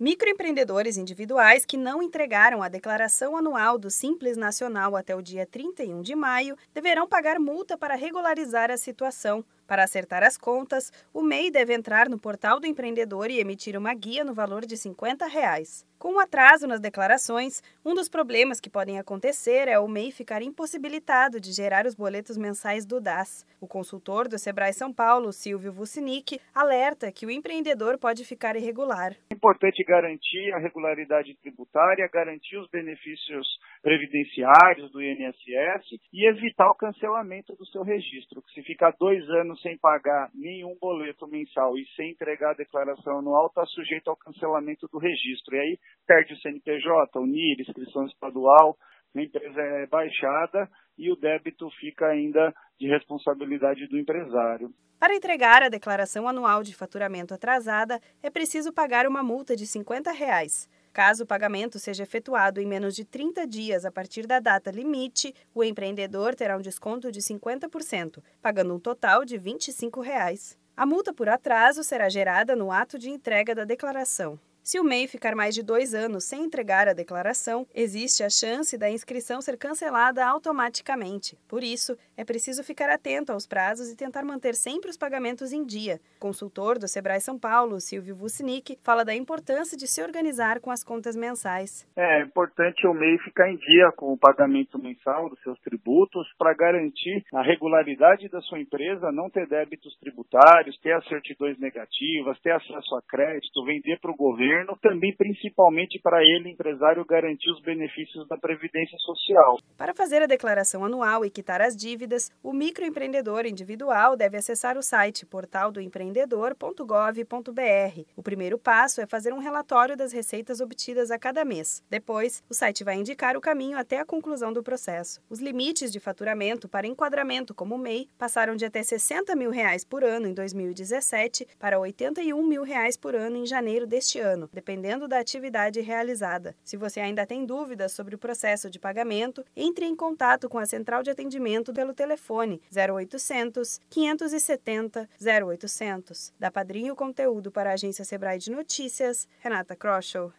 Microempreendedores individuais que não entregaram a declaração anual do Simples Nacional até o dia 31 de maio deverão pagar multa para regularizar a situação. Para acertar as contas, o MEI deve entrar no portal do empreendedor e emitir uma guia no valor de 50 reais. Com o atraso nas declarações, um dos problemas que podem acontecer é o MEI ficar impossibilitado de gerar os boletos mensais do DAS. O consultor do Sebrae São Paulo, Silvio Vucinic, alerta que o empreendedor pode ficar irregular. É importante garantir a regularidade tributária, garantir os benefícios previdenciários do INSS e evitar o cancelamento do seu registro. Se ficar dois anos sem pagar nenhum boleto mensal e sem entregar a declaração anual, está sujeito ao cancelamento do registro. E aí perde o CNPJ, o NIR, inscrição estadual, a empresa é baixada e o débito fica ainda de responsabilidade do empresário. Para entregar a declaração anual de faturamento atrasada, é preciso pagar uma multa de 50 reais. Caso o pagamento seja efetuado em menos de 30 dias a partir da data limite, o empreendedor terá um desconto de 50%, pagando um total de 25 reais. A multa por atraso será gerada no ato de entrega da declaração. Se o MEI ficar mais de dois anos sem entregar a declaração, existe a chance da inscrição ser cancelada automaticamente. Por isso, é preciso ficar atento aos prazos e tentar manter sempre os pagamentos em dia. Consultor do Sebrae São Paulo, Silvio Vucinic, fala da importância de se organizar com as contas mensais. É importante o MEI ficar em dia com o pagamento mensal dos seus tributos para garantir a regularidade da sua empresa, não ter débitos tributários, ter as certidões negativas, ter acesso a crédito, vender para o governo governo, também principalmente para ele, empresário, garantir os benefícios da Previdência Social. Para fazer a declaração anual e quitar as dívidas, o microempreendedor individual deve acessar o site portaldoempreendedor.gov.br. O primeiro passo é fazer um relatório das receitas obtidas a cada mês. Depois, o site vai indicar o caminho até a conclusão do processo. Os limites de faturamento para enquadramento como MEI passaram de até 60 mil reais por ano em 2017 para 81 mil reais por ano em janeiro deste ano ano, dependendo da atividade realizada. Se você ainda tem dúvidas sobre o processo de pagamento, entre em contato com a central de atendimento pelo telefone 0800 570 0800. Da Padrinho Conteúdo para a agência Sebrae de Notícias, Renata Kroschel.